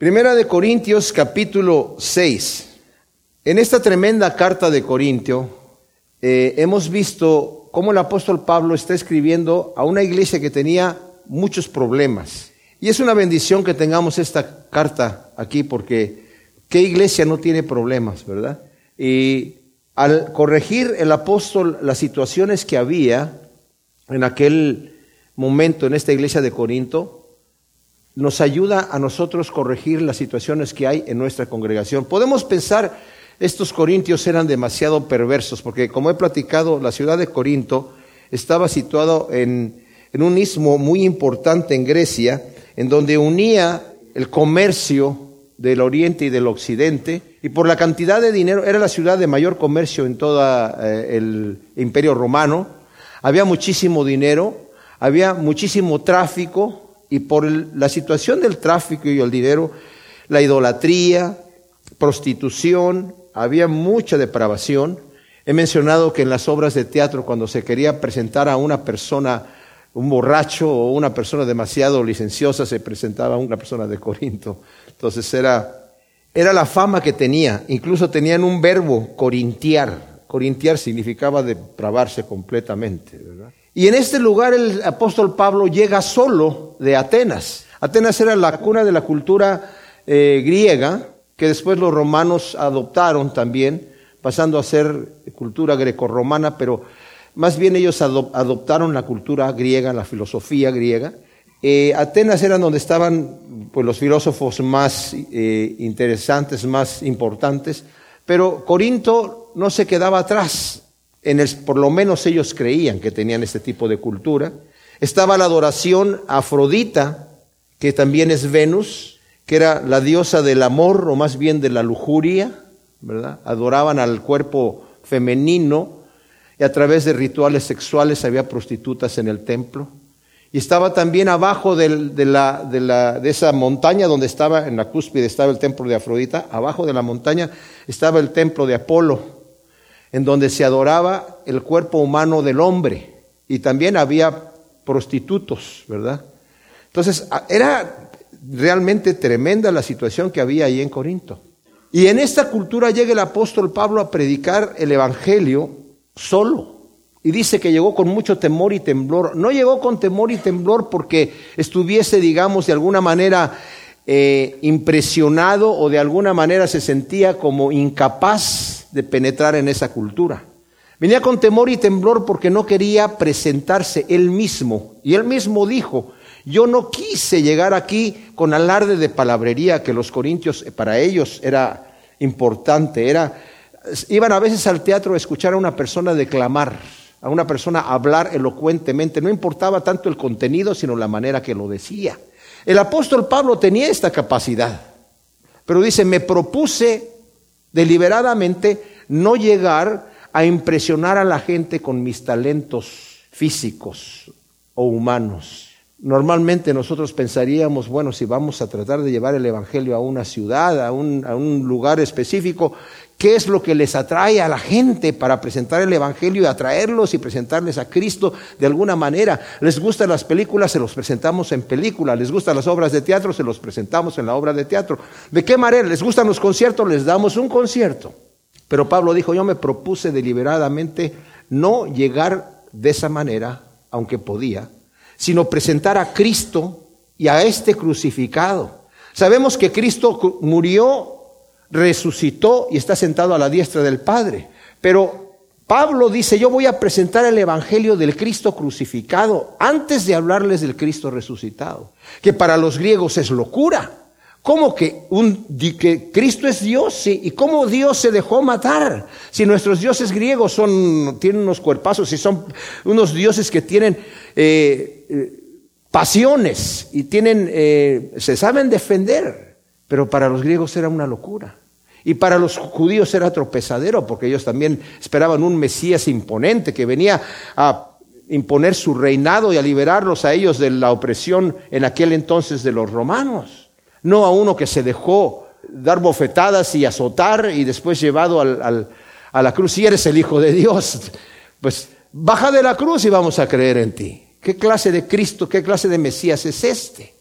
Primera de Corintios capítulo 6. En esta tremenda carta de Corintio eh, hemos visto cómo el apóstol Pablo está escribiendo a una iglesia que tenía muchos problemas. Y es una bendición que tengamos esta carta aquí porque ¿qué iglesia no tiene problemas, verdad? Y al corregir el apóstol las situaciones que había en aquel momento en esta iglesia de Corinto, nos ayuda a nosotros corregir las situaciones que hay en nuestra congregación. Podemos pensar, estos corintios eran demasiado perversos, porque como he platicado, la ciudad de Corinto estaba situado en, en un istmo muy importante en Grecia, en donde unía el comercio del oriente y del occidente, y por la cantidad de dinero, era la ciudad de mayor comercio en todo eh, el imperio romano, había muchísimo dinero, había muchísimo tráfico, y por la situación del tráfico y el dinero, la idolatría, prostitución, había mucha depravación. He mencionado que en las obras de teatro, cuando se quería presentar a una persona, un borracho o una persona demasiado licenciosa, se presentaba a una persona de Corinto. Entonces era, era la fama que tenía. Incluso tenían un verbo, corintiar. Corintiar significaba depravarse completamente. ¿verdad? Y en este lugar el apóstol Pablo llega solo de Atenas. Atenas era la cuna de la cultura eh, griega, que después los romanos adoptaron también, pasando a ser cultura grecorromana, pero más bien ellos adoptaron la cultura griega, la filosofía griega. Eh, Atenas era donde estaban pues, los filósofos más eh, interesantes, más importantes, pero Corinto no se quedaba atrás por lo menos ellos creían que tenían este tipo de cultura. Estaba la adoración a Afrodita, que también es Venus, que era la diosa del amor o más bien de la lujuria, ¿verdad? Adoraban al cuerpo femenino y a través de rituales sexuales había prostitutas en el templo. Y estaba también abajo de, la, de, la, de, esa montaña donde estaba, en la cúspide estaba el templo de Afrodita, abajo de la montaña estaba el templo de Apolo en donde se adoraba el cuerpo humano del hombre y también había prostitutos, ¿verdad? Entonces, era realmente tremenda la situación que había ahí en Corinto. Y en esta cultura llega el apóstol Pablo a predicar el Evangelio solo. Y dice que llegó con mucho temor y temblor. No llegó con temor y temblor porque estuviese, digamos, de alguna manera eh, impresionado o de alguna manera se sentía como incapaz de penetrar en esa cultura. Venía con temor y temblor porque no quería presentarse él mismo. Y él mismo dijo, yo no quise llegar aquí con alarde de palabrería que los corintios eh, para ellos era importante. Era, iban a veces al teatro a escuchar a una persona declamar, a una persona hablar elocuentemente. No importaba tanto el contenido, sino la manera que lo decía. El apóstol Pablo tenía esta capacidad. Pero dice, me propuse Deliberadamente no llegar a impresionar a la gente con mis talentos físicos o humanos. Normalmente nosotros pensaríamos, bueno, si vamos a tratar de llevar el Evangelio a una ciudad, a un, a un, lugar específico, ¿qué es lo que les atrae a la gente para presentar el Evangelio y atraerlos y presentarles a Cristo de alguna manera? ¿Les gustan las películas? Se los presentamos en película. ¿Les gustan las obras de teatro? Se los presentamos en la obra de teatro. ¿De qué manera? ¿Les gustan los conciertos? Les damos un concierto. Pero Pablo dijo, yo me propuse deliberadamente no llegar de esa manera, aunque podía, sino presentar a Cristo y a este crucificado. Sabemos que Cristo murió, resucitó y está sentado a la diestra del Padre. Pero Pablo dice, yo voy a presentar el Evangelio del Cristo crucificado antes de hablarles del Cristo resucitado, que para los griegos es locura. ¿Cómo que, un, que Cristo es Dios? Sí. ¿Y cómo Dios se dejó matar? Si nuestros dioses griegos son, tienen unos cuerpazos y son unos dioses que tienen eh, eh, pasiones y tienen, eh, se saben defender, pero para los griegos era una locura. Y para los judíos era tropezadero, porque ellos también esperaban un Mesías imponente que venía a imponer su reinado y a liberarlos a ellos de la opresión en aquel entonces de los romanos no a uno que se dejó dar bofetadas y azotar y después llevado a la cruz. Si eres el Hijo de Dios, pues baja de la cruz y vamos a creer en ti. ¿Qué clase de Cristo, qué clase de Mesías es este?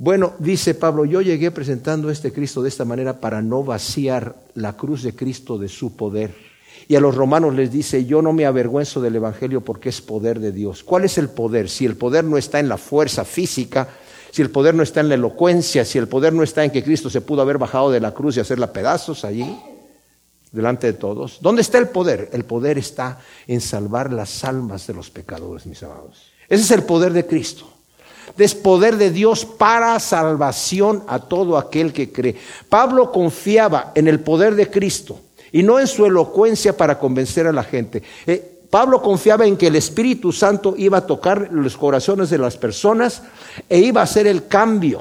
Bueno, dice Pablo, yo llegué presentando a este Cristo de esta manera para no vaciar la cruz de Cristo de su poder. Y a los romanos les dice, yo no me avergüenzo del Evangelio porque es poder de Dios. ¿Cuál es el poder? Si el poder no está en la fuerza física, si el poder no está en la elocuencia, si el poder no está en que Cristo se pudo haber bajado de la cruz y hacerla pedazos allí, delante de todos. ¿Dónde está el poder? El poder está en salvar las almas de los pecadores, mis amados. Ese es el poder de Cristo. Es poder de Dios para salvación a todo aquel que cree. Pablo confiaba en el poder de Cristo y no en su elocuencia para convencer a la gente. Eh, Pablo confiaba en que el Espíritu Santo iba a tocar los corazones de las personas e iba a hacer el cambio.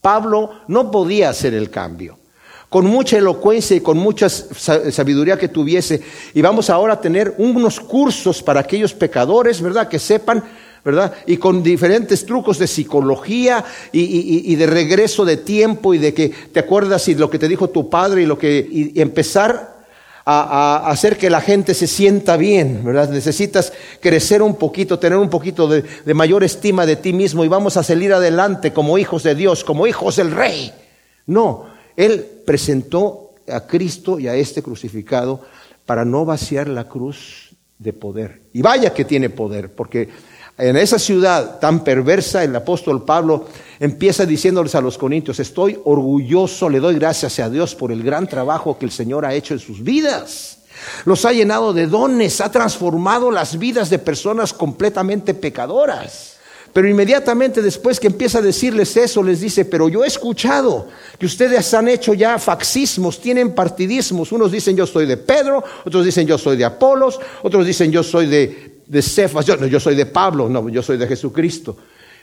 Pablo no podía hacer el cambio. Con mucha elocuencia y con mucha sabiduría que tuviese. Y vamos ahora a tener unos cursos para aquellos pecadores, ¿verdad? Que sepan ¿verdad? Y con diferentes trucos de psicología y, de regreso de tiempo y de que te acuerdas y lo que te dijo tu padre y lo que y empezar a, hacer que la gente se sienta bien, ¿verdad? Necesitas crecer un poquito, tener un poquito de, de mayor estima de ti mismo y vamos a salir adelante como hijos de Dios, como hijos del Rey. No, Él presentó a Cristo y a este crucificado para no vaciar la cruz de poder. Y vaya que tiene poder, porque en esa ciudad tan perversa, el apóstol Pablo empieza diciéndoles a los corintios, estoy orgulloso, le doy gracias a Dios por el gran trabajo que el Señor ha hecho en sus vidas. Los ha llenado de dones, ha transformado las vidas de personas completamente pecadoras. Pero inmediatamente después que empieza a decirles eso, les dice, pero yo he escuchado que ustedes han hecho ya faxismos, tienen partidismos. Unos dicen yo soy de Pedro, otros dicen yo soy de Apolos, otros dicen yo soy de de Cefas, yo, no, yo soy de Pablo, no, yo soy de Jesucristo.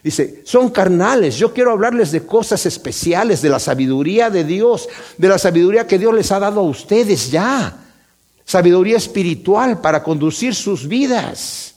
Dice, son carnales, yo quiero hablarles de cosas especiales, de la sabiduría de Dios, de la sabiduría que Dios les ha dado a ustedes ya. Sabiduría espiritual para conducir sus vidas.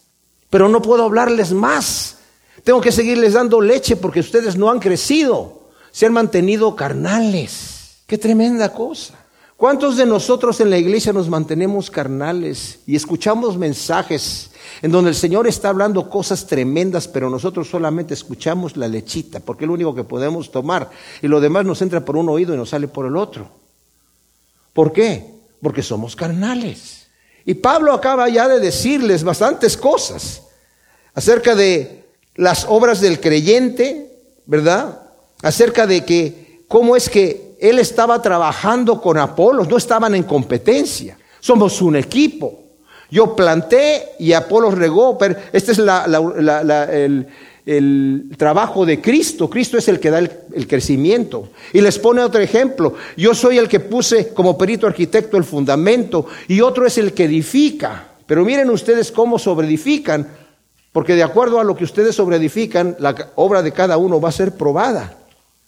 Pero no puedo hablarles más. Tengo que seguirles dando leche porque ustedes no han crecido, se han mantenido carnales. Qué tremenda cosa. ¿Cuántos de nosotros en la iglesia nos mantenemos carnales y escuchamos mensajes en donde el Señor está hablando cosas tremendas, pero nosotros solamente escuchamos la lechita, porque es lo único que podemos tomar, y lo demás nos entra por un oído y nos sale por el otro. ¿Por qué? Porque somos carnales. Y Pablo acaba ya de decirles bastantes cosas acerca de las obras del creyente, ¿verdad? Acerca de que cómo es que él estaba trabajando con Apolos, no estaban en competencia. Somos un equipo. Yo planté y Apolo regó, este es el, trabajo de Cristo. Cristo es el que da el, el, crecimiento. Y les pone otro ejemplo. Yo soy el que puse como perito arquitecto el fundamento y otro es el que edifica. Pero miren ustedes cómo sobreedifican, porque de acuerdo a lo que ustedes sobreedifican, la obra de cada uno va a ser probada.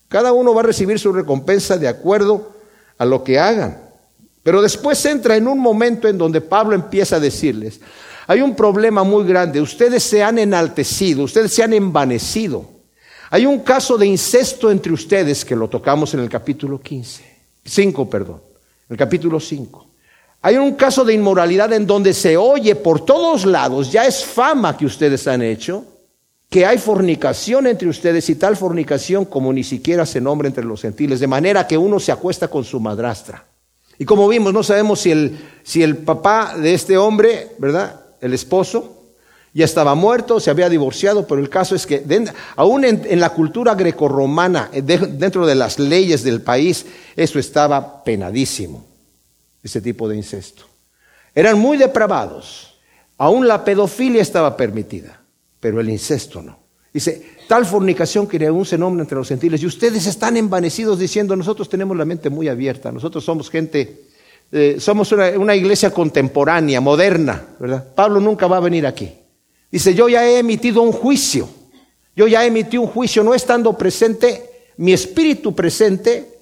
Cada uno va a recibir su recompensa de acuerdo a lo que hagan. Pero después entra en un momento en donde Pablo empieza a decirles, hay un problema muy grande, ustedes se han enaltecido, ustedes se han envanecido. Hay un caso de incesto entre ustedes que lo tocamos en el capítulo 15, 5, perdón, el capítulo 5. Hay un caso de inmoralidad en donde se oye por todos lados, ya es fama que ustedes han hecho, que hay fornicación entre ustedes y tal fornicación como ni siquiera se nombra entre los gentiles, de manera que uno se acuesta con su madrastra. Y como vimos, no sabemos si el, si el papá de este hombre, ¿verdad? El esposo, ya estaba muerto, se había divorciado, pero el caso es que aún en, la cultura grecorromana, eh, dentro de las leyes del país, eso estaba penadísimo, ese tipo de incesto. Eran muy depravados. Aún la pedofilia estaba permitida, pero el incesto no. Dice, tal fornicación que aún se nombra entre los gentiles. Y ustedes están envanecidos diciendo, nosotros tenemos la mente muy abierta, nosotros somos gente, eh, somos una, iglesia contemporánea, moderna, ¿verdad? Pablo nunca va a venir aquí. Dice, yo ya he emitido un juicio, yo ya emití un juicio, no estando presente, mi espíritu presente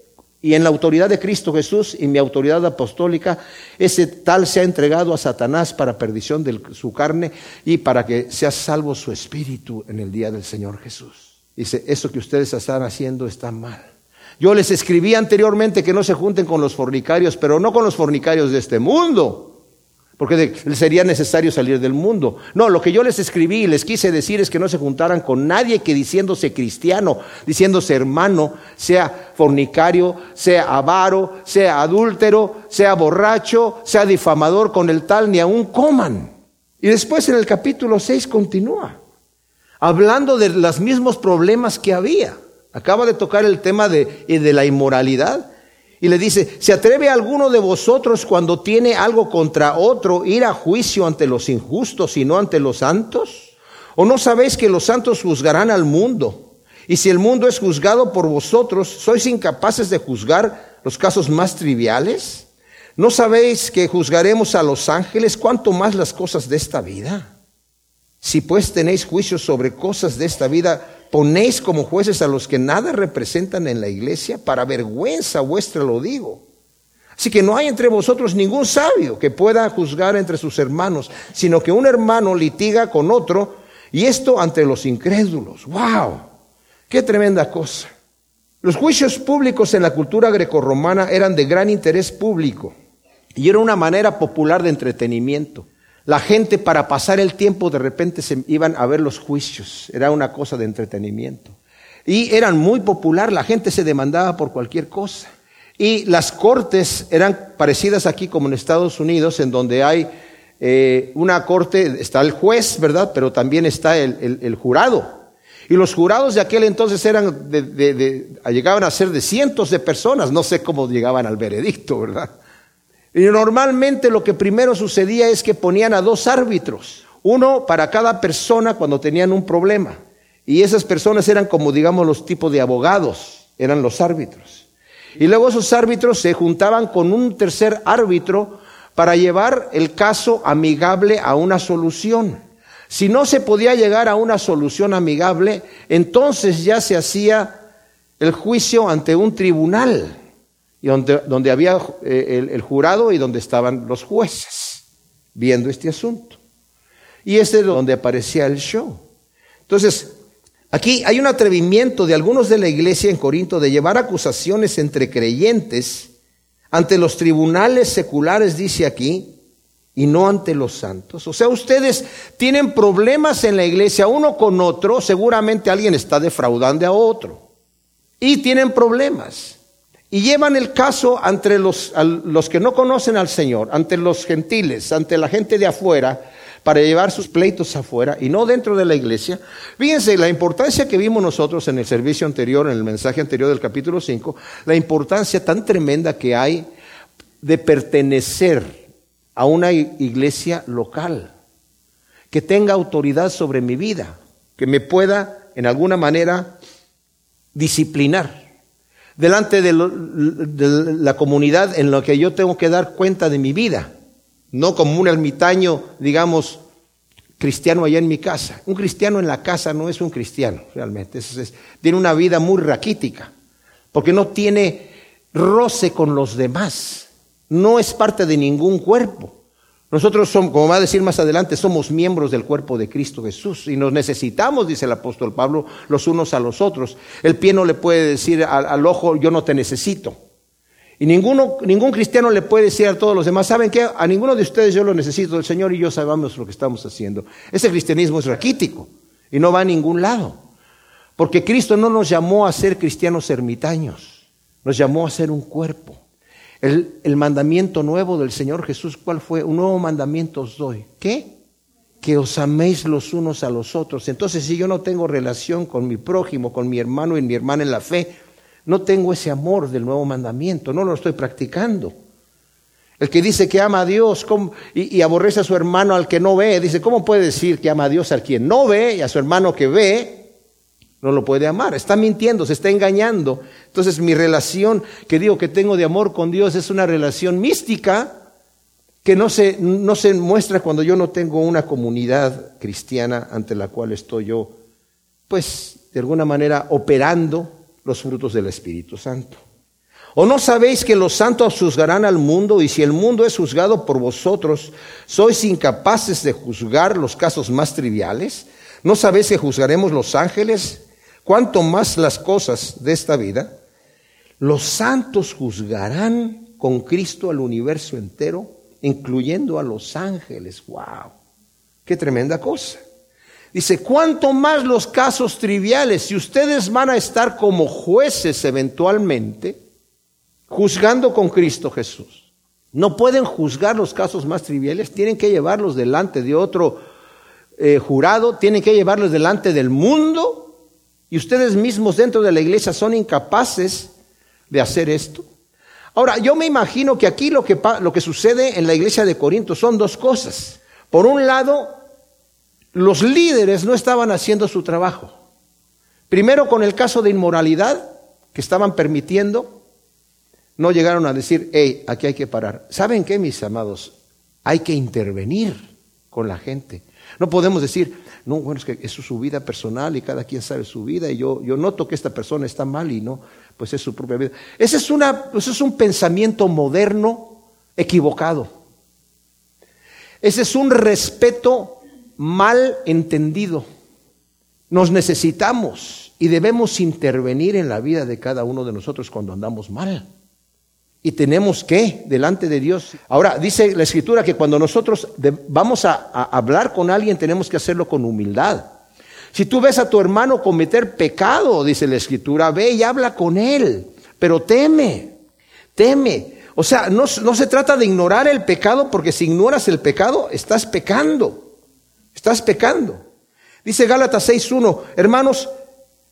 y en la autoridad de Cristo Jesús y mi autoridad apostólica, ese tal se ha entregado a Satanás para perdición de su carne y para que sea salvo su espíritu en el día del Señor Jesús. Dice, eso que ustedes están haciendo está mal. Yo les escribí anteriormente que no se junten con los fornicarios, pero no con los fornicarios de este mundo, porque sería necesario salir del mundo. No, lo que yo les escribí y les quise decir es que no se juntaran con nadie que diciéndose cristiano, diciéndose hermano, sea fornicario, sea avaro, sea adúltero, sea borracho, sea difamador con el tal, ni aún coman. Y después en el capítulo 6 continúa, hablando de los mismos problemas que había. Acaba de tocar el tema de, de la inmoralidad y le dice, ¿se atreve alguno de vosotros cuando tiene algo contra otro ir a juicio ante los injustos y no ante los santos? ¿O no sabéis que los santos juzgarán al mundo? Y si el mundo es juzgado por vosotros, ¿sois incapaces de juzgar los casos más triviales? ¿No sabéis que juzgaremos a los ángeles cuanto más las cosas de esta vida? Si pues tenéis juicios sobre cosas de esta vida, ponéis como jueces a los que nada representan en la iglesia, para vergüenza vuestra lo digo. Así que no hay entre vosotros ningún sabio que pueda juzgar entre sus hermanos, sino que un hermano litiga con otro, y esto ante los incrédulos. ¡Wow! ¡Qué tremenda cosa! Los juicios públicos en la cultura grecorromana eran de gran interés público y era una manera popular de entretenimiento. La gente para pasar el tiempo de repente se iban a ver los juicios, era una cosa de entretenimiento. Y eran muy popular, la gente se demandaba por cualquier cosa. Y las cortes eran parecidas aquí como en Estados Unidos, en donde hay eh, una corte, está el juez, ¿verdad? Pero también está el, jurado. Y los jurados de aquel entonces eran llegaban a ser de cientos de personas, no sé cómo llegaban al veredicto, ¿verdad? Y normalmente lo que primero sucedía es que ponían a dos árbitros, uno para cada persona cuando tenían un problema. Y esas personas eran como, digamos, los tipos de abogados, eran los árbitros. Y luego esos árbitros se juntaban con un tercer árbitro para llevar el caso amigable a una solución. Si no se podía llegar a una solución amigable, entonces ya se hacía el juicio ante un tribunal y donde, había eh, el, jurado y donde estaban los jueces viendo este asunto. Y este es donde aparecía el show. Entonces, aquí hay un atrevimiento de algunos de la iglesia en Corinto de llevar acusaciones entre creyentes ante los tribunales seculares, dice aquí, y no ante los santos. O sea, ustedes tienen problemas en la iglesia uno con otro, seguramente alguien está defraudando a otro. Y tienen problemas y llevan el caso ante los, los que no conocen al Señor, ante los gentiles, ante la gente de afuera, para llevar sus pleitos afuera y no dentro de la iglesia. Fíjense la importancia que vimos nosotros en el servicio anterior, en el mensaje anterior del capítulo 5, la importancia tan tremenda que hay de pertenecer a una iglesia local, que tenga autoridad sobre mi vida, que me pueda en alguna manera disciplinar delante de, la comunidad en la que yo tengo que dar cuenta de mi vida, no como un ermitaño, digamos, cristiano allá en mi casa. Un cristiano en la casa no es un cristiano, realmente. tiene una vida muy raquítica, porque no tiene roce con los demás, no es parte de ningún cuerpo. Nosotros somos, como va a decir más adelante, somos miembros del cuerpo de Cristo Jesús y nos necesitamos, dice el apóstol Pablo, los unos a los otros. El pie no le puede decir al, ojo, yo no te necesito. Y ninguno, ningún cristiano le puede decir a todos los demás, ¿saben qué? A ninguno de ustedes yo lo necesito, el Señor y yo sabemos lo que estamos haciendo. Ese cristianismo es raquítico y no va a ningún lado. Porque Cristo no nos llamó a ser cristianos ermitaños, nos llamó a ser un cuerpo. El, mandamiento nuevo del Señor Jesús, ¿cuál fue? Un nuevo mandamiento os doy. ¿Qué? Que os améis los unos a los otros. Entonces, si yo no tengo relación con mi prójimo, con mi hermano y mi hermana en la fe, no tengo ese amor del nuevo mandamiento, no lo estoy practicando. El que dice que ama a Dios y, y, aborrece a su hermano al que no ve, dice, ¿cómo puede decir que ama a Dios al quien no ve y a su hermano que ve? No lo puede amar. Está mintiendo, se está engañando. Entonces mi relación que digo que tengo de amor con Dios es una relación mística que no se, no se muestra cuando yo no tengo una comunidad cristiana ante la cual estoy yo, pues de alguna manera operando los frutos del Espíritu Santo. ¿O no sabéis que los santos juzgarán al mundo y si el mundo es juzgado por vosotros, sois incapaces de juzgar los casos más triviales? ¿No sabéis que juzgaremos los ángeles? Cuanto más las cosas de esta vida, los santos juzgarán con Cristo al universo entero incluyendo a los ángeles. ¡Wow! ¡Qué tremenda cosa! Dice, ¿cuánto más los casos triviales? Si ustedes van a estar como jueces eventualmente, juzgando con Cristo Jesús. No pueden juzgar los casos más triviales, tienen que llevarlos delante de otro eh, jurado, tienen que llevarlos delante del mundo y ustedes mismos dentro de la iglesia son incapaces de hacer esto. Ahora, yo me imagino que aquí lo que, lo que sucede en la iglesia de Corinto son dos cosas. Por un lado, los líderes no estaban haciendo su trabajo. Primero con el caso de inmoralidad que estaban permitiendo, no llegaron a decir, hey, aquí hay que parar. ¿Saben qué, mis amados? Hay que intervenir con la gente. No podemos decir, no, bueno, es que es su vida personal y cada quien sabe su vida y yo, yo noto que esta persona está mal y no, pues es su propia vida. Ese es, una, ese es un pensamiento moderno equivocado. Ese es un respeto mal entendido. Nos necesitamos y debemos intervenir en la vida de cada uno de nosotros cuando andamos mal. Y tenemos que, delante de Dios. Ahora, dice la escritura que cuando nosotros vamos a, hablar con alguien, tenemos que hacerlo con humildad. Si tú ves a tu hermano cometer pecado, dice la escritura, ve y habla con él, pero teme, teme. O sea, no, no se trata de ignorar el pecado, porque si ignoras el pecado, estás pecando. Estás pecando. Dice Gálatas 6.1, hermanos,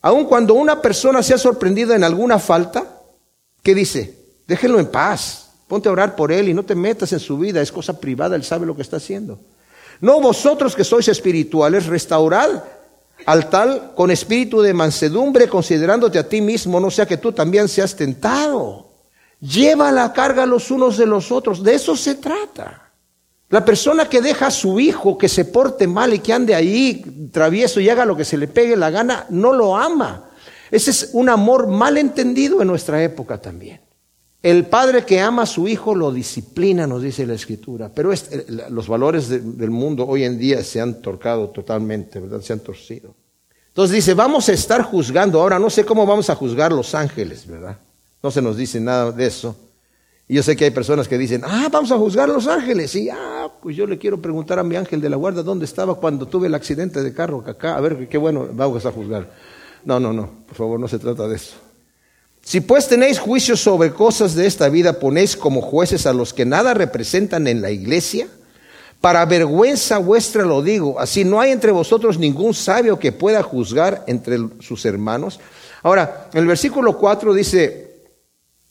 aun cuando una persona se ha sorprendido en alguna falta, ¿qué dice? Déjenlo en paz. Ponte a orar por él y no te metas en su vida. Es cosa privada, él sabe lo que está haciendo. No vosotros que sois espirituales, restaurad al tal con espíritu de mansedumbre, considerándote a ti mismo, no sea que tú también seas tentado. Lleva la carga los unos de los otros. De eso se trata. La persona que deja a su hijo que se porte mal y que ande ahí travieso y haga lo que se le pegue la gana, no lo ama. Ese es un amor mal entendido en nuestra época también. El padre que ama a su hijo lo disciplina, nos dice la escritura, pero los valores del mundo hoy en día se han torcado totalmente, ¿verdad? Se han torcido. Entonces dice, vamos a estar juzgando. Ahora no sé cómo vamos a juzgar los ángeles, ¿verdad? No se nos dice nada de eso. Y yo sé que hay personas que dicen, ah, vamos a juzgar a los ángeles. Y, ah, pues yo le quiero preguntar a mi ángel de la guarda dónde estaba cuando tuve el accidente de carro acá. A ver, qué bueno, vamos a juzgar. No, no, no, por favor, no se trata de eso. Si pues tenéis juicios sobre cosas de esta vida, ponéis como jueces a los que nada representan en la iglesia. Para vergüenza vuestra lo digo, así no hay entre vosotros ningún sabio que pueda juzgar entre sus hermanos. Ahora, el versículo 4 dice,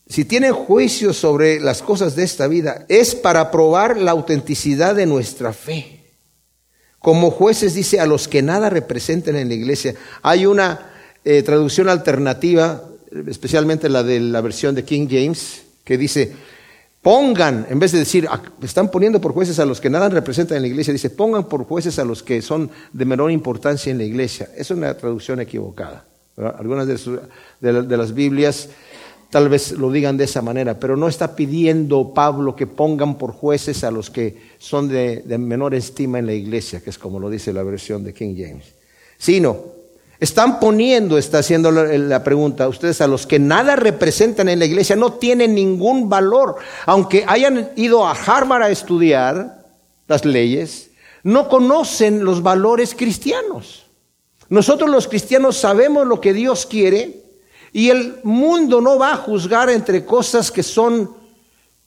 si tienen juicios sobre las cosas de esta vida, es para probar la autenticidad de nuestra fe. Como jueces dice, a los que nada representan en la iglesia. Hay una eh, traducción alternativa especialmente la de la versión de King James, que dice, pongan, en vez de decir, ah, están poniendo por jueces a los que nada representan en la iglesia, dice, pongan por jueces a los que son de menor importancia en la iglesia. Es una traducción equivocada. Algunas de, las Biblias tal vez lo digan de esa manera, pero no está pidiendo Pablo que pongan por jueces a los que son de, de menor estima en la iglesia, que es como lo dice la versión de King James, sino están poniendo, está haciendo la pregunta, ustedes a los que nada representan en la iglesia no tienen ningún valor, aunque hayan ido a Harvard a estudiar las leyes, no conocen los valores cristianos. Nosotros los cristianos sabemos lo que Dios quiere y el mundo no va a juzgar entre cosas que son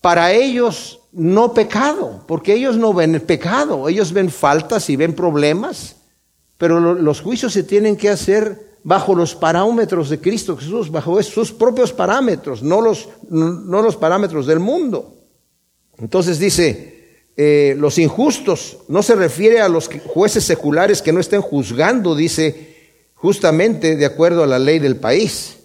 para ellos no pecado, porque ellos no ven el pecado, ellos ven faltas y ven problemas. Pero los juicios se tienen que hacer bajo los parámetros de Cristo Jesús, bajo sus propios parámetros, no los, no los parámetros del mundo. Entonces dice, eh, los injustos no se refiere a los jueces seculares que no estén juzgando, dice, justamente de acuerdo a la ley del país,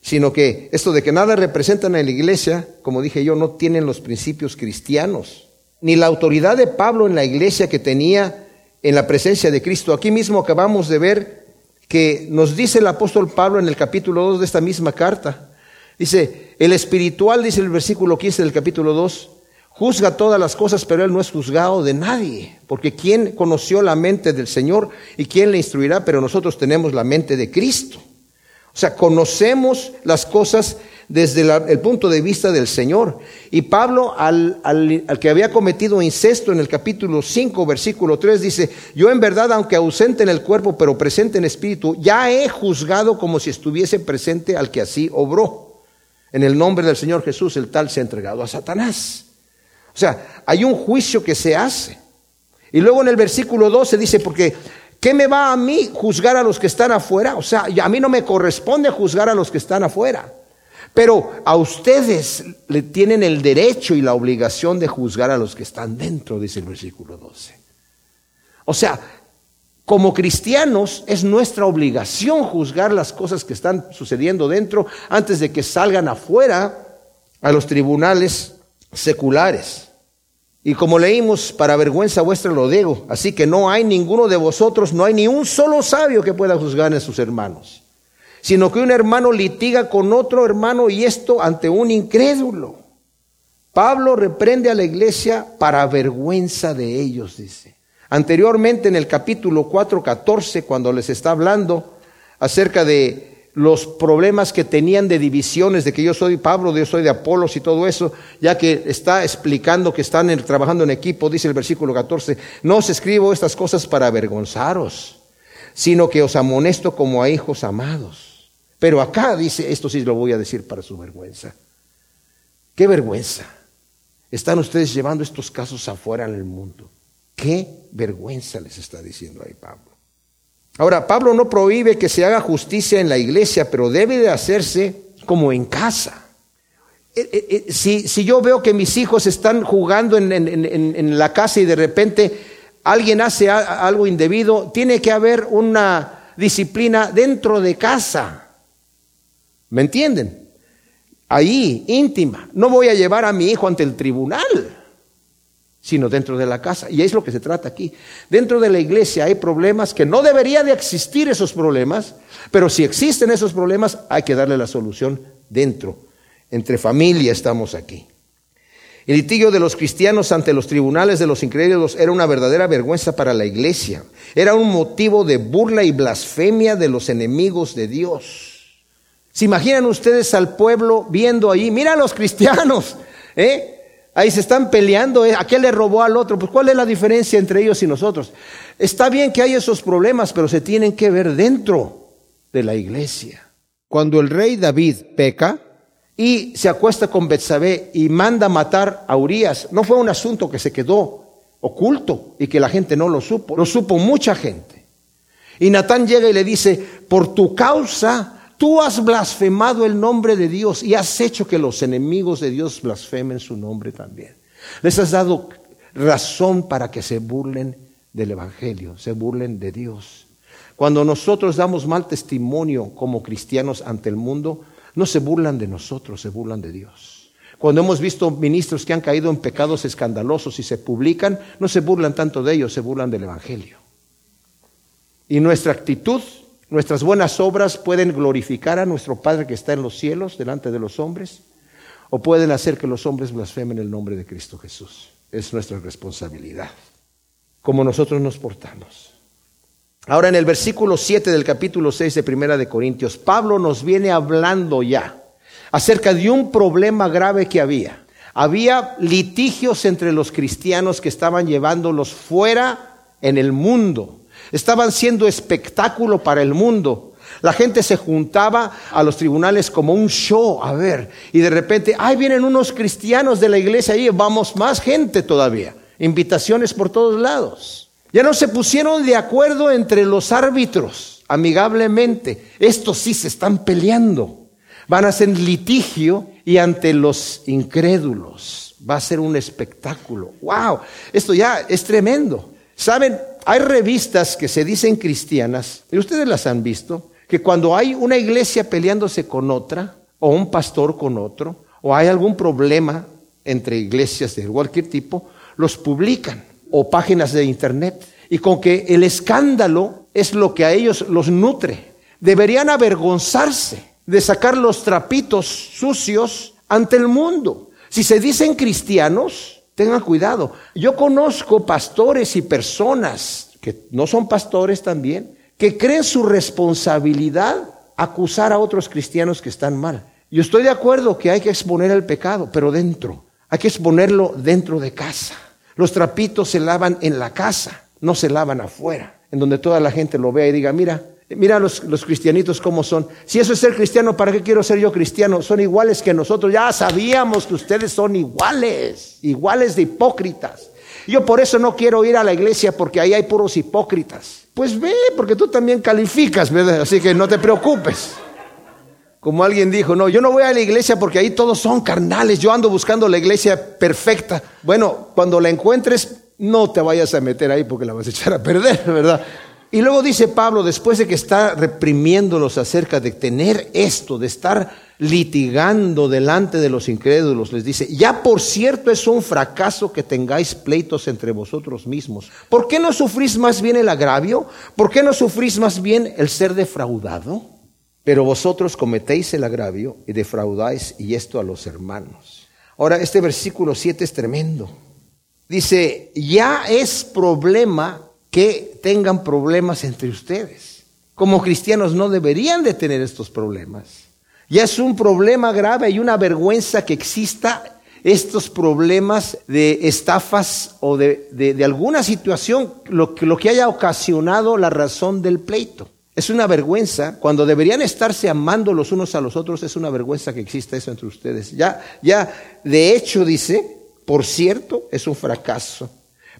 sino que esto de que nada representan en la iglesia, como dije yo, no tienen los principios cristianos, ni la autoridad de Pablo en la iglesia que tenía en la presencia de Cristo. Aquí mismo acabamos de ver que nos dice el apóstol Pablo en el capítulo 2 de esta misma carta. Dice, el espiritual, dice el versículo 15 del capítulo 2, juzga todas las cosas, pero él no es juzgado de nadie, porque ¿quién conoció la mente del Señor y quién le instruirá? Pero nosotros tenemos la mente de Cristo. O sea, conocemos las cosas desde el punto de vista del Señor. Y Pablo, al, al, que había cometido incesto en el capítulo 5, versículo 3, dice, yo en verdad, aunque ausente en el cuerpo, pero presente en espíritu, ya he juzgado como si estuviese presente al que así obró. En el nombre del Señor Jesús, el tal se ha entregado a Satanás. O sea, hay un juicio que se hace. Y luego en el versículo 12 dice, porque ¿qué me va a mí juzgar a los que están afuera? O sea, a mí no me corresponde juzgar a los que están afuera. Pero a ustedes le tienen el derecho y la obligación de juzgar a los que están dentro, dice el versículo 12. O sea, como cristianos es nuestra obligación juzgar las cosas que están sucediendo dentro antes de que salgan afuera a los tribunales seculares. Y como leímos, para vergüenza vuestra lo digo, así que no hay ninguno de vosotros, no hay ni un solo sabio que pueda juzgar a sus hermanos sino que un hermano litiga con otro hermano y esto ante un incrédulo. Pablo reprende a la iglesia para vergüenza de ellos, dice. Anteriormente en el capítulo 4.14, cuando les está hablando acerca de los problemas que tenían de divisiones, de que yo soy Pablo, yo soy de Apolos y todo eso, ya que está explicando que están trabajando en equipo, dice el versículo 14, no os escribo estas cosas para avergonzaros, sino que os amonesto como a hijos amados. Pero acá dice, esto sí lo voy a decir para su vergüenza. Qué vergüenza. Están ustedes llevando estos casos afuera en el mundo. Qué vergüenza les está diciendo ahí Pablo. Ahora, Pablo no prohíbe que se haga justicia en la iglesia, pero debe de hacerse como en casa. Eh, eh, eh, si, si yo veo que mis hijos están jugando en, en la casa y de repente alguien hace algo indebido, tiene que haber una disciplina dentro de casa. ¿Me entienden? Ahí, íntima. No voy a llevar a mi hijo ante el tribunal, sino dentro de la casa. Y es lo que se trata aquí. Dentro de la iglesia hay problemas que no debería de existir esos problemas, pero si existen esos problemas hay que darle la solución dentro. Entre familia estamos aquí. El litigio de los cristianos ante los tribunales de los incrédulos era una verdadera vergüenza para la iglesia. Era un motivo de burla y blasfemia de los enemigos de Dios. ¿Se imaginan ustedes al pueblo viendo ahí? Mira a los cristianos, ¿eh? Ahí se están peleando, ¿eh? ¿a qué le robó al otro? Pues ¿cuál es la diferencia entre ellos y nosotros? Está bien que hay esos problemas, pero se tienen que ver dentro de la iglesia. Cuando el rey David peca y se acuesta con Betsabé y manda matar a Urias, no fue un asunto que se quedó oculto y que la gente no lo supo, lo supo mucha gente. Y Natán llega y le dice, por tu causa Tú has blasfemado el nombre de Dios y has hecho que los enemigos de Dios blasfemen su nombre también. Les has dado razón para que se burlen del Evangelio, se burlen de Dios. Cuando nosotros damos mal testimonio como cristianos ante el mundo, no se burlan de nosotros, se burlan de Dios. Cuando hemos visto ministros que han caído en pecados escandalosos y se publican, no se burlan tanto de ellos, se burlan del Evangelio. Y nuestra actitud Nuestras buenas obras pueden glorificar a nuestro Padre que está en los cielos delante de los hombres o pueden hacer que los hombres blasfemen el nombre de Cristo Jesús. Es nuestra responsabilidad, como nosotros nos portamos. Ahora en el versículo 7 del capítulo 6 de Primera de Corintios, Pablo nos viene hablando ya acerca de un problema grave que había. Había litigios entre los cristianos que estaban llevándolos fuera en el mundo Estaban siendo espectáculo para el mundo. La gente se juntaba a los tribunales como un show, a ver, y de repente, ay, vienen unos cristianos de la iglesia ahí, vamos más gente todavía. Invitaciones por todos lados. Ya no se pusieron de acuerdo entre los árbitros, amigablemente. Estos sí se están peleando. Van a hacer litigio y ante los incrédulos. Va a ser un espectáculo. ¡Wow! Esto ya es tremendo. ¿Saben? hay revistas que se dicen cristianas, y ustedes las han visto, que cuando hay una iglesia peleándose con otra, o un pastor con otro, o hay algún problema entre iglesias de cualquier tipo, los publican, o páginas de internet, y con que el escándalo es lo que a ellos los nutre. Deberían avergonzarse de sacar los trapitos sucios ante el mundo. Si se dicen cristianos, Tengan cuidado. Yo conozco pastores y personas que no son pastores también, que creen su responsabilidad acusar a otros cristianos que están mal. Yo estoy de acuerdo que hay que exponer el pecado, pero dentro. Hay que exponerlo dentro de casa. Los trapitos se lavan en la casa, no se lavan afuera, en donde toda la gente lo vea y diga, mira, mira los, los cristianitos cómo son. Si eso es ser cristiano, ¿para qué quiero ser yo cristiano? Son iguales que nosotros. Ya sabíamos que ustedes son iguales, iguales de hipócritas. Yo por eso no quiero ir a la iglesia porque ahí hay puros hipócritas. Pues ve, porque tú también calificas, ¿verdad? Así que no te preocupes. Como alguien dijo, no, yo no voy a la iglesia porque ahí todos son carnales, yo ando buscando la iglesia perfecta. Bueno, cuando la encuentres, no te vayas a meter ahí porque la vas a echar a perder, ¿verdad? Y luego dice Pablo, después de que está reprimiéndolos acerca de tener esto, de estar litigando delante de los incrédulos, les dice, ya por cierto es un fracaso que tengáis pleitos entre vosotros mismos. ¿Por qué no sufrís más bien el agravio? ¿Por qué no sufrís más bien el ser defraudado? Pero vosotros cometéis el agravio y defraudáis y esto a los hermanos. Ahora, este versículo 7 es tremendo. Dice, ya es problema que tengan problemas entre ustedes. Como cristianos no deberían de tener estos problemas. Ya es un problema grave y una vergüenza que exista estos problemas de estafas o de, de, alguna situación, lo, lo que haya ocasionado la razón del pleito. Es una vergüenza, cuando deberían estarse amando los unos a los otros, es una vergüenza que exista eso entre ustedes. Ya, ya, de hecho dice, por cierto, es un fracaso.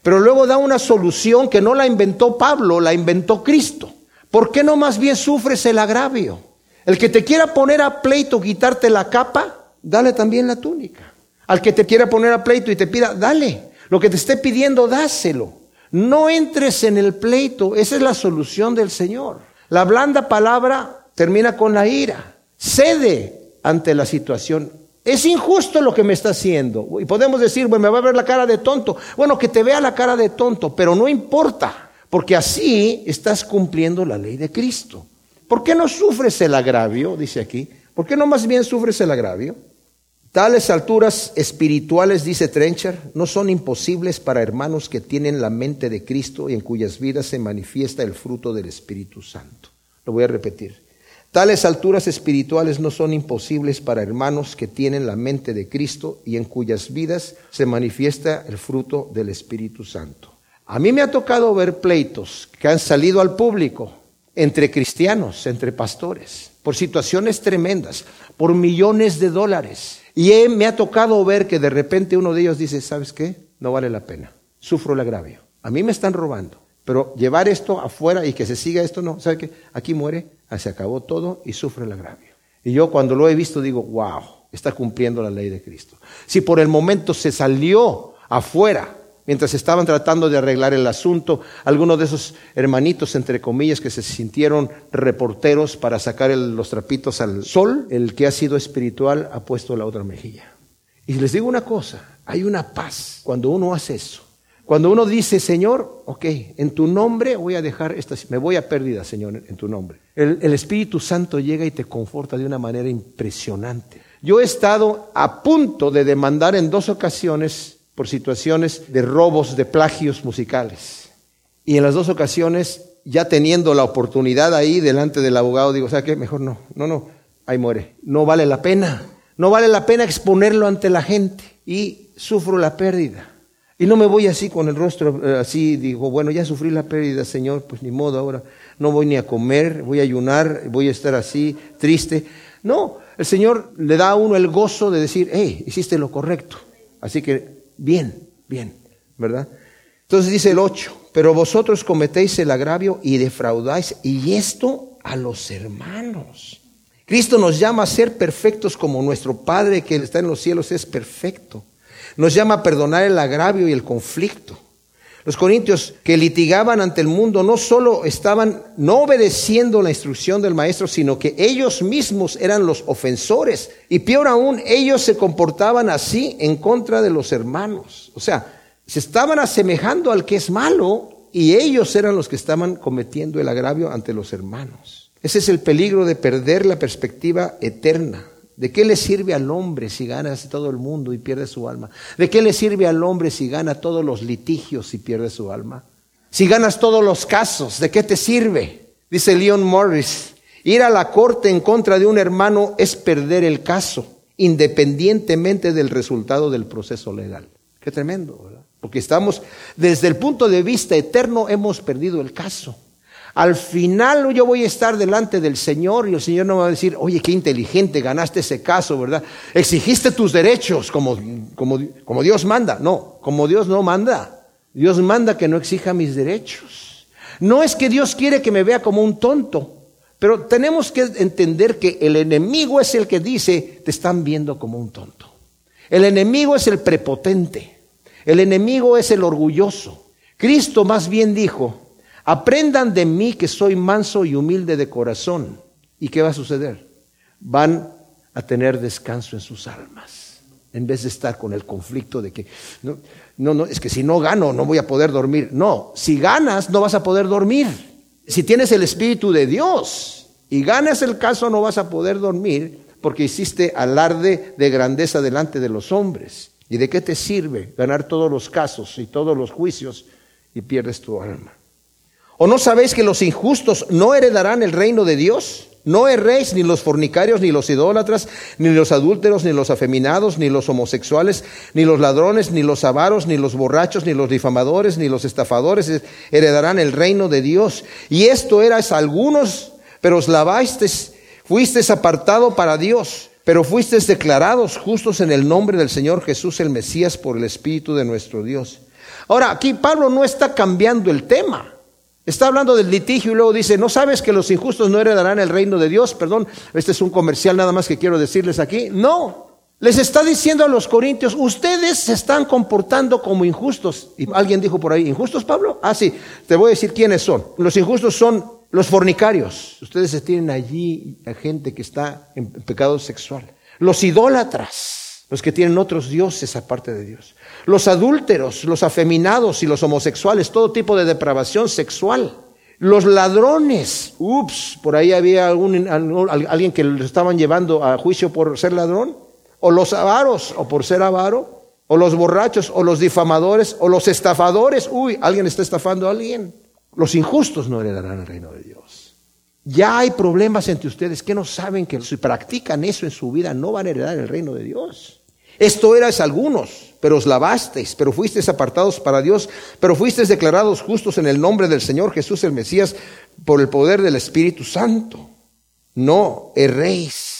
Pero luego da una solución que no la inventó Pablo, la inventó Cristo. ¿Por qué no más bien sufres el agravio? El que te quiera poner a pleito, quitarte la capa, dale también la túnica. Al que te quiera poner a pleito y te pida, dale. Lo que te esté pidiendo, dáselo. No entres en el pleito, esa es la solución del Señor. La blanda palabra termina con la ira. Cede ante la situación. Es injusto lo que me está haciendo. Y podemos decir, bueno, me va a ver la cara de tonto. Bueno, que te vea la cara de tonto, pero no importa, porque así estás cumpliendo la ley de Cristo. ¿Por qué no sufres el agravio? Dice aquí. ¿Por qué no más bien sufres el agravio? Tales alturas espirituales, dice Trencher, no son imposibles para hermanos que tienen la mente de Cristo y en cuyas vidas se manifiesta el fruto del Espíritu Santo. Lo voy a repetir. Tales alturas espirituales no son imposibles para hermanos que tienen la mente de Cristo y en cuyas vidas se manifiesta el fruto del Espíritu Santo. A mí me ha tocado ver pleitos que han salido al público entre cristianos, entre pastores, por situaciones tremendas, por millones de dólares. Y me ha tocado ver que de repente uno de ellos dice, ¿sabes qué? No vale la pena. Sufro el agravio. A mí me están robando. Pero llevar esto afuera y que se siga esto, no. ¿Sabe qué? Aquí muere, se acabó todo y sufre el agravio. Y yo cuando lo he visto digo, wow, está cumpliendo la ley de Cristo. Si por el momento se salió afuera, mientras estaban tratando de arreglar el asunto, algunos de esos hermanitos, entre comillas, que se sintieron reporteros para sacar los trapitos al sol, el que ha sido espiritual ha puesto la otra mejilla. Y les digo una cosa, hay una paz cuando uno hace eso. Cuando uno dice, Señor, ok, en tu nombre voy a dejar esta, me voy a pérdida, Señor, en tu nombre. El, el, Espíritu Santo llega y te conforta de una manera impresionante. Yo he estado a punto de demandar en dos ocasiones por situaciones de robos, de plagios musicales. Y en las dos ocasiones, ya teniendo la oportunidad ahí delante del abogado, digo, ¿sabes qué? Mejor no, no, no, ahí muere. No vale la pena. No vale la pena exponerlo ante la gente y sufro la pérdida. Y no me voy así con el rostro eh, así, digo, bueno, ya sufrí la pérdida, Señor, pues ni modo ahora, no voy ni a comer, voy a ayunar, voy a estar así, triste. No, el Señor le da a uno el gozo de decir, hey, hiciste lo correcto. Así que, bien, bien, ¿verdad? Entonces dice el 8, pero vosotros cometéis el agravio y defraudáis, y esto a los hermanos. Cristo nos llama a ser perfectos como nuestro Padre que está en los cielos es perfecto. Nos llama a perdonar el agravio y el conflicto. Los corintios que litigaban ante el mundo no solo estaban no obedeciendo la instrucción del maestro, sino que ellos mismos eran los ofensores. Y peor aún, ellos se comportaban así en contra de los hermanos. O sea, se estaban asemejando al que es malo y ellos eran los que estaban cometiendo el agravio ante los hermanos. Ese es el peligro de perder la perspectiva eterna. ¿De qué le sirve al hombre si gana todo el mundo y pierde su alma? ¿De qué le sirve al hombre si gana todos los litigios y pierde su alma? Si ganas todos los casos, ¿de qué te sirve? Dice Leon Morris, Ir a la corte en contra de un hermano es perder el caso, independientemente del resultado del proceso legal. Qué tremendo, ¿verdad? Porque estamos, desde el punto de vista eterno, hemos perdido el caso. Al final yo voy a estar delante del Señor y el Señor no va a decir, oye, qué inteligente, ganaste ese caso, ¿verdad? Exigiste tus derechos como, como, como Dios manda. No, como Dios no manda. Dios manda que no exija mis derechos. No es que Dios quiere que me vea como un tonto, pero tenemos que entender que el enemigo es el que dice, te están viendo como un tonto. El enemigo es el prepotente. El enemigo es el orgulloso. Cristo más bien dijo, aprendan de mí que soy manso y humilde de corazón. ¿Y qué va a suceder? Van a tener descanso en sus almas, en vez de estar con el conflicto de que, no, no, no, es que si no gano no voy a poder dormir. No, si ganas no vas a poder dormir. Si tienes el Espíritu de Dios y ganas el caso no vas a poder dormir porque hiciste alarde de grandeza delante de los hombres. ¿Y de qué te sirve ganar todos los casos y todos los juicios y pierdes tu alma? ¿O no sabéis que los injustos no heredarán el reino de Dios? No erréis ni los fornicarios, ni los idólatras, ni los adúlteros, ni los afeminados, ni los homosexuales, ni los ladrones, ni los avaros, ni los borrachos, ni los difamadores, ni los estafadores heredarán el reino de Dios. Y esto eras algunos, pero os lavasteis, fuisteis apartado para Dios pero fuisteis declarados justos en el nombre del Señor Jesús el Mesías por el Espíritu de nuestro Dios. Ahora, aquí Pablo no está cambiando el tema. Está hablando del litigio y luego dice, ¿no sabes que los injustos no heredarán el reino de Dios? Perdón, este es un comercial nada más que quiero decirles aquí. No, les está diciendo a los corintios, ustedes se están comportando como injustos. Y alguien dijo por ahí, ¿injustos, Pablo? Ah, sí, te voy a decir quiénes son. Los injustos son los fornicarios. Ustedes tienen allí a gente que está en pecado sexual. Los idólatras, los que tienen otros dioses aparte de Dios. Los adúlteros, los afeminados y los homosexuales, todo tipo de depravación sexual. Los ladrones, ups, por ahí había alguien que lo estaban llevando a juicio por ser ladrón o los avaros, o por ser avaro, o los borrachos, o los difamadores, o los estafadores. Uy, alguien está estafando a alguien. Los injustos no heredarán el reino de Dios. Ya hay problemas entre ustedes que no saben que si practican eso en su vida no van a heredar el reino de Dios. Esto eras algunos, pero os lavasteis, pero fuisteis apartados para Dios, pero fuisteis declarados justos en el nombre del Señor Jesús el Mesías por el poder del Espíritu Santo. No erréis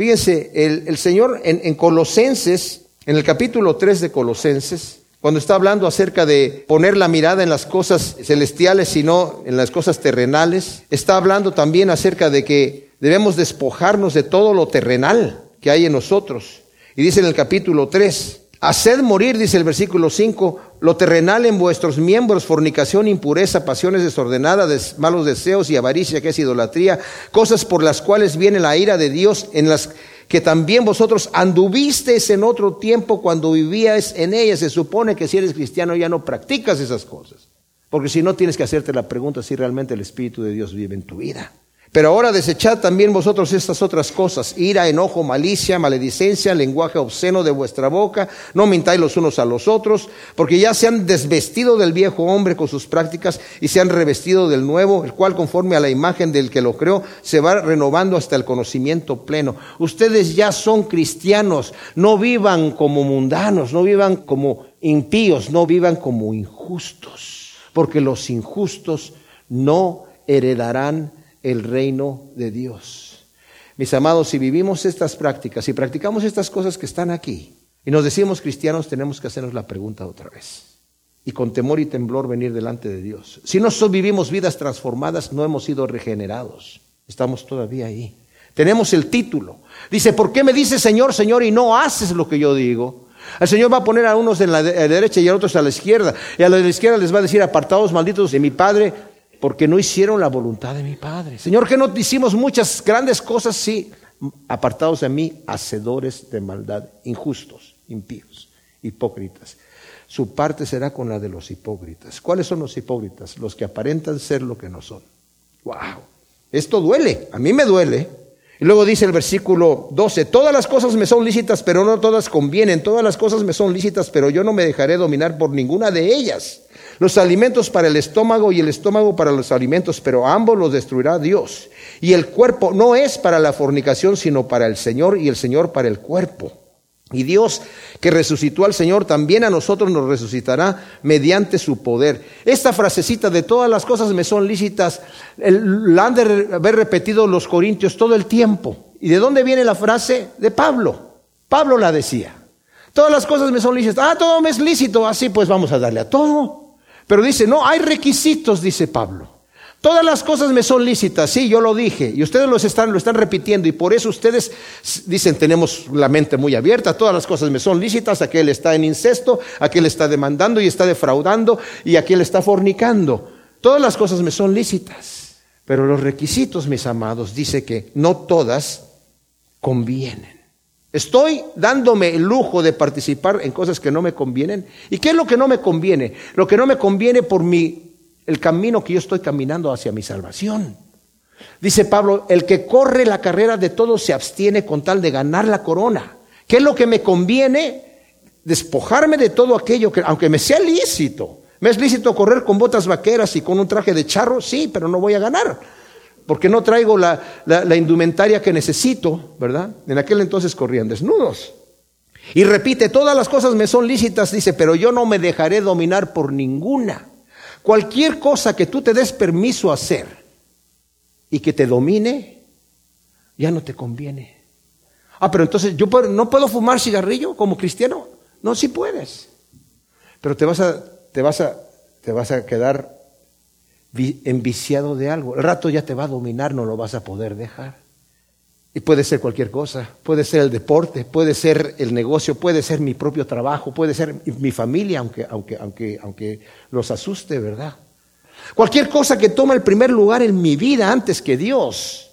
Fíjense, el, Señor en, en Colosenses, en el capítulo 3 de Colosenses, cuando está hablando acerca de poner la mirada en las cosas celestiales y no en las cosas terrenales, está hablando también acerca de que debemos despojarnos de todo lo terrenal que hay en nosotros. Y dice en el capítulo 3, Haced morir, dice el versículo 5, lo terrenal en vuestros miembros, fornicación, impureza, pasiones desordenadas, malos deseos y avaricia, que es idolatría, cosas por las cuales viene la ira de Dios, en las que también vosotros anduvisteis en otro tiempo cuando vivíais en ellas. Se supone que si eres cristiano ya no practicas esas cosas. Porque si no tienes que hacerte la pregunta si realmente el Espíritu de Dios vive en tu vida. Pero ahora desechad también vosotros estas otras cosas, ira, enojo, malicia, maledicencia, lenguaje obsceno de vuestra boca, no mintáis los unos a los otros, porque ya se han desvestido del viejo hombre con sus prácticas y se han revestido del nuevo, el cual conforme a la imagen del que lo creó, se va renovando hasta el conocimiento pleno. Ustedes ya son cristianos, no vivan como mundanos, no vivan como impíos, no vivan como injustos, porque los injustos no heredarán el reino de Dios. Mis amados, si vivimos estas prácticas, si practicamos estas cosas que están aquí, y nos decimos cristianos, tenemos que hacernos la pregunta otra vez. Y con temor y temblor venir delante de Dios. Si no vivimos vidas transformadas, no hemos sido regenerados. Estamos todavía ahí. Tenemos el título. Dice, ¿por qué me dices Señor, Señor y no haces lo que yo digo? El Señor va a poner a unos en la derecha y a otros a la izquierda. Y a los de la izquierda les va a decir, apartados malditos de mi Padre, porque no hicieron la voluntad de mi Padre. Señor, que no hicimos muchas grandes cosas, sí, apartados de mí, hacedores de maldad, injustos, impíos, hipócritas. Su parte será con la de los hipócritas. ¿Cuáles son los hipócritas? Los que aparentan ser lo que no son. ¡Wow! Esto duele, a mí me duele. Y luego dice el versículo 12, todas las cosas me son lícitas, pero no todas convienen, todas las cosas me son lícitas, pero yo no me dejaré dominar por ninguna de ellas. Los alimentos para el estómago y el estómago para los alimentos, pero ambos los destruirá Dios. Y el cuerpo no es para la fornicación, sino para el Señor y el Señor para el cuerpo. Y Dios que resucitó al Señor también a nosotros nos resucitará mediante su poder. Esta frasecita de todas las cosas me son lícitas, la han de haber repetido los corintios todo el tiempo. ¿Y de dónde viene la frase? De Pablo. Pablo la decía. Todas las cosas me son lícitas. Ah, todo me es lícito. Así pues vamos a darle a todo. Pero dice, no, hay requisitos, dice Pablo. Todas las cosas me son lícitas, sí, yo lo dije, y ustedes los están, lo están repitiendo, y por eso ustedes dicen, tenemos la mente muy abierta, todas las cosas me son lícitas, aquel está en incesto, aquel está demandando y está defraudando, y aquel está fornicando. Todas las cosas me son lícitas, pero los requisitos, mis amados, dice que no todas convienen. Estoy dándome el lujo de participar en cosas que no me convienen. ¿Y qué es lo que no me conviene? Lo que no me conviene por mi el camino que yo estoy caminando hacia mi salvación. Dice Pablo, el que corre la carrera de todos se abstiene con tal de ganar la corona. ¿Qué es lo que me conviene? Despojarme de todo aquello que, aunque me sea lícito, me es lícito correr con botas vaqueras y con un traje de charro, sí, pero no voy a ganar, porque no traigo la, indumentaria que necesito, ¿verdad? En aquel entonces corrían desnudos. Y repite, todas las cosas me son lícitas, dice, pero yo no me dejaré dominar por ninguna. Cualquier cosa que tú te des permiso a hacer y que te domine, ya no te conviene. Ah, pero entonces yo no puedo fumar cigarrillo como cristiano. No, sí puedes. Pero te vas a, te vas a, te vas a quedar enviciado de algo. El rato ya te va a dominar, no lo vas a poder dejar. Y puede ser cualquier cosa, puede ser el deporte, puede ser el negocio, puede ser mi propio trabajo, puede ser mi familia, aunque, aunque, aunque, aunque los asuste, ¿verdad? Cualquier cosa que toma el primer lugar en mi vida antes que Dios,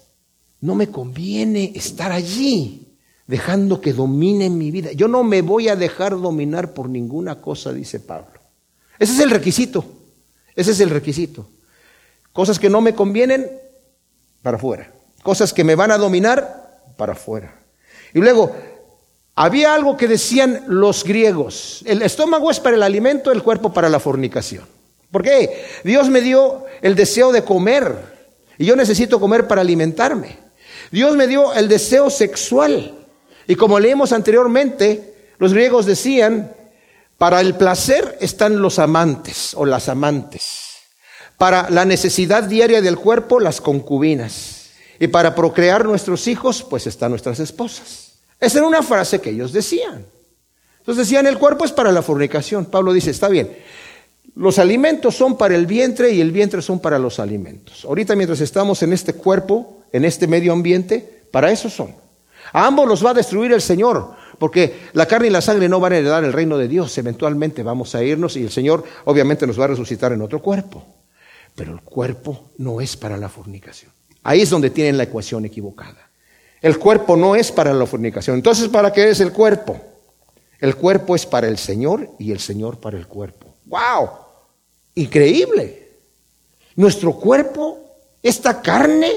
no me conviene estar allí, dejando que domine mi vida. Yo no me voy a dejar dominar por ninguna cosa, dice Pablo. Ese es el requisito, ese es el requisito. Cosas que no me convienen, para afuera cosas que me van a dominar para afuera. Y luego, había algo que decían los griegos, el estómago es para el alimento, el cuerpo para la fornicación. ¿Por qué? Dios me dio el deseo de comer y yo necesito comer para alimentarme. Dios me dio el deseo sexual y como leímos anteriormente, los griegos decían, para el placer están los amantes o las amantes, para la necesidad diaria del cuerpo las concubinas y para procrear nuestros hijos, pues están nuestras esposas. Esa era una frase que ellos decían. Entonces decían, el cuerpo es para la fornicación. Pablo dice, está bien, los alimentos son para el vientre y el vientre son para los alimentos. Ahorita mientras estamos en este cuerpo, en este medio ambiente, para eso son. A ambos los va a destruir el Señor, porque la carne y la sangre no van a heredar el reino de Dios. Eventualmente vamos a irnos y el Señor obviamente nos va a resucitar en otro cuerpo. Pero el cuerpo no es para la fornicación. Ahí es donde tienen la ecuación equivocada. El cuerpo no es para la fornicación. Entonces, ¿para qué es el cuerpo? El cuerpo es para el Señor y el Señor para el cuerpo. ¡Wow! Increíble. Nuestro cuerpo, esta carne,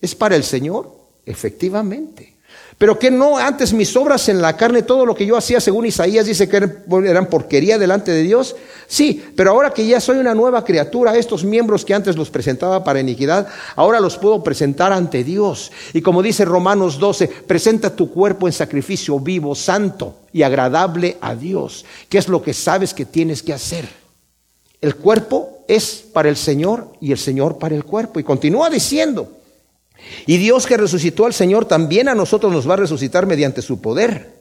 es para el Señor. Efectivamente. Pero que no, antes mis obras en la carne, todo lo que yo hacía, según Isaías dice que eran porquería delante de Dios. Sí, pero ahora que ya soy una nueva criatura, estos miembros que antes los presentaba para iniquidad, ahora los puedo presentar ante Dios. Y como dice Romanos 12, presenta tu cuerpo en sacrificio vivo, santo y agradable a Dios, que es lo que sabes que tienes que hacer. El cuerpo es para el Señor y el Señor para el cuerpo. Y continúa diciendo, y Dios que resucitó al Señor también a nosotros nos va a resucitar mediante su poder.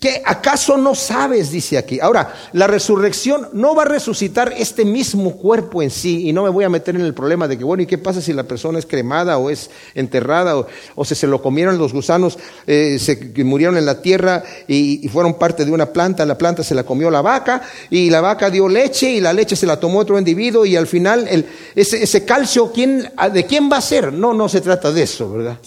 ¿Qué acaso no sabes? Dice aquí. Ahora, la resurrección no va a resucitar este mismo cuerpo en sí, y no me voy a meter en el problema de que, bueno, ¿y qué pasa si la persona es cremada o es enterrada o, si se lo comieron los gusanos, eh, se murieron en la tierra y, fueron parte de una planta, la planta se la comió la vaca y la vaca dio leche y la leche se la tomó otro individuo y al final el, ese, ese calcio, ¿quién, ¿de quién va a ser? No, no se trata de eso, ¿verdad?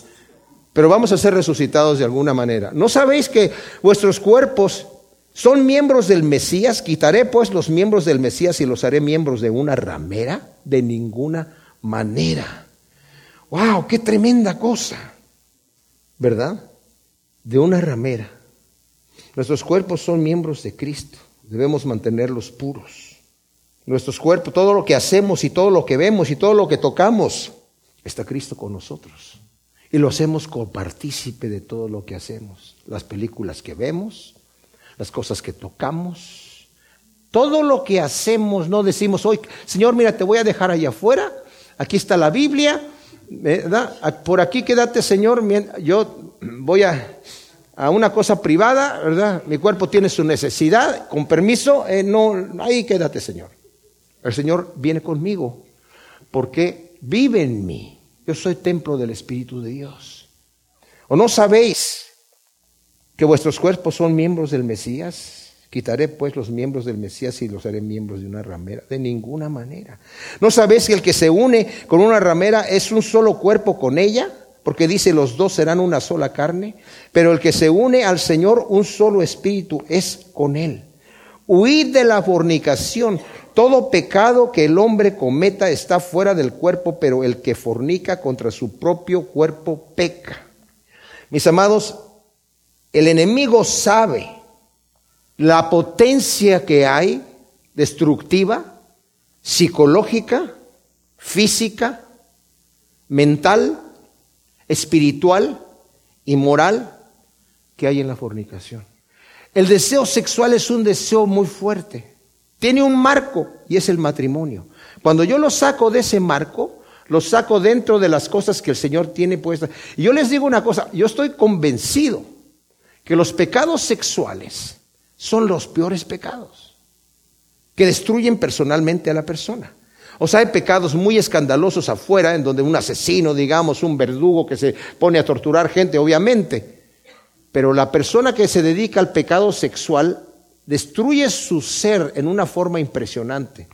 Pero vamos a ser resucitados de alguna manera. ¿No sabéis que vuestros cuerpos son miembros del Mesías? Quitaré pues los miembros del Mesías y los haré miembros de una ramera? De ninguna manera. ¡Wow! ¡Qué tremenda cosa! ¿Verdad? De una ramera. Nuestros cuerpos son miembros de Cristo. Debemos mantenerlos puros. nuestros cuerpos, todo lo que hacemos y todo lo que vemos y todo lo que tocamos, está Cristo con nosotros. Y lo hacemos partícipe de todo lo que hacemos. Las películas que vemos, las cosas que tocamos, todo lo que hacemos, no decimos hoy, Señor, mira, te voy a dejar allá afuera, aquí está la Biblia, ¿verdad? Por aquí quédate, Señor, yo voy a, a una cosa privada, ¿verdad? Mi cuerpo tiene su necesidad, con permiso, eh, no, ahí quédate, Señor. El Señor viene conmigo porque vive en mí. Yo soy templo del Espíritu de Dios. ¿O no sabéis que vuestros cuerpos son miembros del Mesías? Quitaré pues los miembros del Mesías y los haré miembros de una ramera. De ninguna manera. ¿No sabéis que el que se une con una ramera es un solo cuerpo con ella? Porque dice los dos serán una sola carne. Pero el que se une al Señor, un solo espíritu, es con él. Huid de la fornicación. Todo pecado que el hombre cometa está fuera del cuerpo, pero el que fornica contra su propio cuerpo peca. Mis amados, el enemigo sabe la potencia que hay destructiva, psicológica, física, mental, espiritual y moral que hay en la fornicación. El deseo sexual es un deseo muy fuerte. Tiene un marco y es el matrimonio. Cuando yo lo saco de ese marco, lo saco dentro de las cosas que el Señor tiene puestas. Y yo les digo una cosa, yo estoy convencido que los pecados sexuales son los peores pecados, que destruyen personalmente a la persona. O sea, hay pecados muy escandalosos afuera, en donde un asesino, digamos, un verdugo que se pone a torturar gente, obviamente. Pero la persona que se dedica al pecado sexual destruye su ser en una forma impresionante.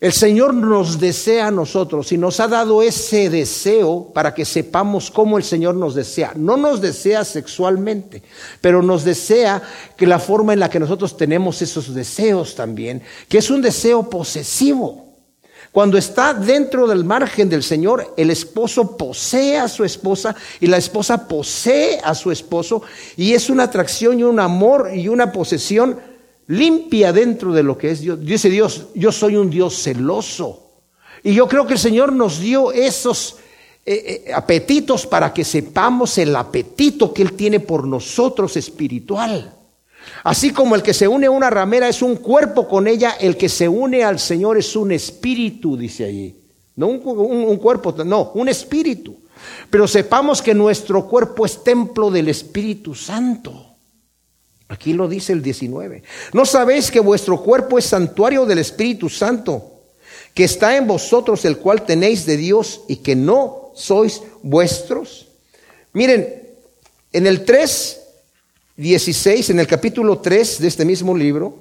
El Señor nos desea a nosotros y nos ha dado ese deseo para que sepamos cómo el Señor nos desea. No nos desea sexualmente, pero nos desea que la forma en la que nosotros tenemos esos deseos también, que es un deseo posesivo. Cuando está dentro del margen del Señor, el esposo posee a su esposa y la esposa posee a su esposo y es una atracción y un amor y una posesión limpia dentro de lo que es Dios. Dice Dios, yo soy un Dios celoso. Y yo creo que el Señor nos dio esos eh, eh, apetitos para que sepamos el apetito que Él tiene por nosotros espiritual. Así como el que se une a una ramera es un cuerpo con ella, el que se une al Señor es un espíritu, dice allí. No un cuerpo, no, un espíritu. Pero sepamos que nuestro cuerpo es templo del Espíritu Santo. Aquí lo dice el 19. ¿No sabéis que vuestro cuerpo es santuario del Espíritu Santo, que está en vosotros, el cual tenéis de Dios y que no sois vuestros? Miren, en el 3, 16, en el capítulo 3 de este mismo libro,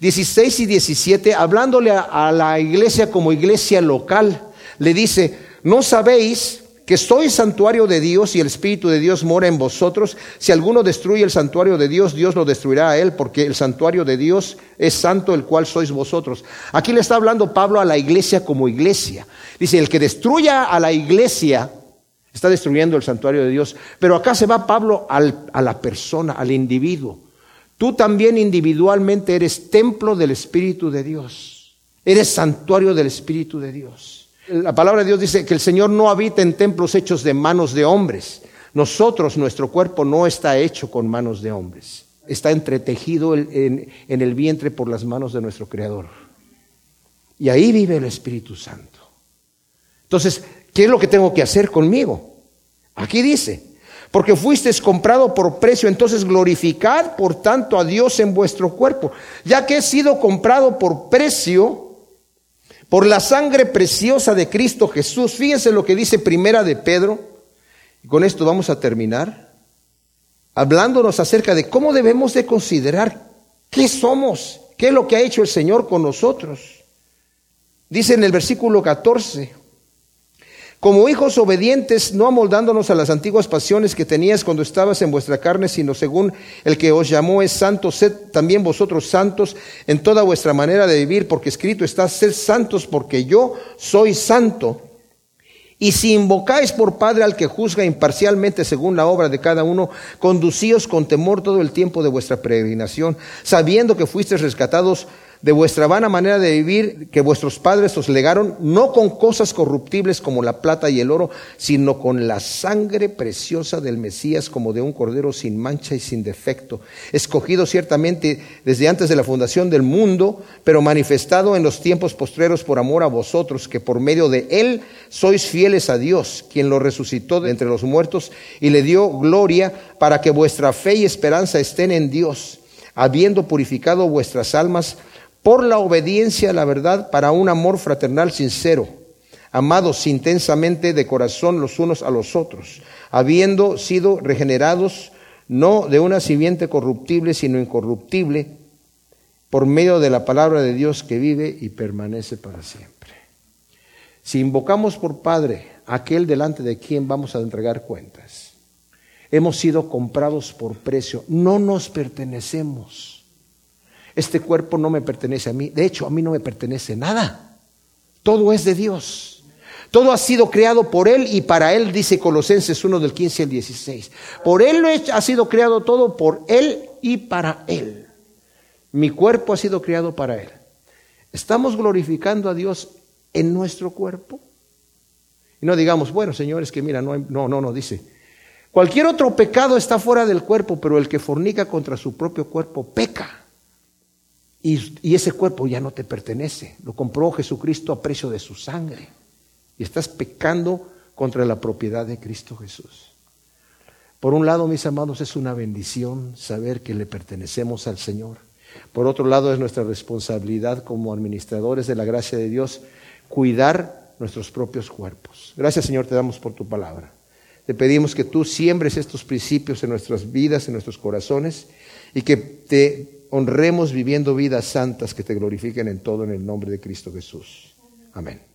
16 y 17, hablándole a, la iglesia como iglesia local, le dice, ¿no sabéis que soy santuario de Dios y el Espíritu de Dios mora en vosotros. Si alguno destruye el santuario de Dios, Dios lo destruirá a él, porque el santuario de Dios es santo, el cual sois vosotros. Aquí le está hablando Pablo a la iglesia como iglesia. Dice, el que destruya a la iglesia está destruyendo el santuario de Dios. Pero acá se va Pablo a la persona, al individuo. Tú también individualmente eres templo del Espíritu de Dios. Eres santuario del Espíritu de Dios. La palabra de Dios dice que el Señor no habita en templos hechos de manos de hombres. Nosotros, nuestro cuerpo no está hecho con manos de hombres. Está entretejido en, el vientre por las manos de nuestro Creador. Y ahí vive el Espíritu Santo. Entonces, ¿qué es lo que tengo que hacer conmigo? Aquí dice, porque fuisteis comprado por precio, entonces glorificad por tanto a Dios en vuestro cuerpo. Ya que he sido comprado por precio, por la sangre preciosa de Cristo Jesús. Fíjense lo que dice Primera de Pedro. Y con esto vamos a terminar. Hablándonos acerca de cómo debemos de considerar qué somos, qué es lo que ha hecho el Señor con nosotros. Dice en el versículo 14, como hijos obedientes, no amoldándonos a las antiguas pasiones que tenías cuando estabas en vuestra carne, sino según el que os llamó es santo, sed también vosotros santos en toda vuestra manera de vivir, porque escrito está, sed santos porque yo soy santo. Y si invocáis por Padre al que juzga imparcialmente según la obra de cada uno, conducíos con temor todo el tiempo de vuestra peregrinación, sabiendo que fuisteis rescatados de vuestra vana manera de vivir que vuestros padres os legaron, no con cosas corruptibles como la plata y el oro, sino con la sangre preciosa del Mesías como de un cordero sin mancha y sin defecto, escogido ciertamente desde antes de la fundación del mundo, pero manifestado en los tiempos postreros por amor a vosotros, que por medio de él sois fieles a Dios, quien lo resucitó de entre los muertos y le dio gloria para que vuestra fe y esperanza estén en Dios, habiendo purificado vuestras almas por la obediencia a la verdad para un amor fraternal sincero, amados intensamente de corazón los unos a los otros, habiendo sido regenerados no de una simiente corruptible, sino incorruptible, por medio de la palabra de Dios que vive y permanece para siempre. Si invocamos por Padre aquel delante de quien vamos a entregar cuentas, hemos sido comprados por precio, no nos pertenecemos este cuerpo no me pertenece a mí. De hecho, a mí no me pertenece nada. Todo es de Dios. Todo ha sido creado por Él y para Él, dice Colosenses 1 del 15 al 16. Por Él ha sido creado todo, por Él y para Él. Mi cuerpo ha sido creado para Él. ¿Estamos glorificando a Dios en nuestro cuerpo? Y no digamos, bueno, señores, que mira, no, no, no, no, dice. Cualquier otro pecado está fuera del cuerpo, pero el que fornica contra su propio cuerpo peca. Y, ese cuerpo ya no te pertenece. Lo compró Jesucristo a precio de su sangre. Y estás pecando contra la propiedad de Cristo Jesús. Por un lado, mis amados, es una bendición saber que le pertenecemos al Señor. Por otro lado, es nuestra responsabilidad como administradores de la gracia de Dios cuidar nuestros propios cuerpos. Gracias, Señor, te damos por tu palabra. Te pedimos que tú siembres estos principios en nuestras vidas, en nuestros corazones, y que te honremos viviendo vidas santas que te glorifiquen en todo en el nombre de Cristo Jesús. Amén.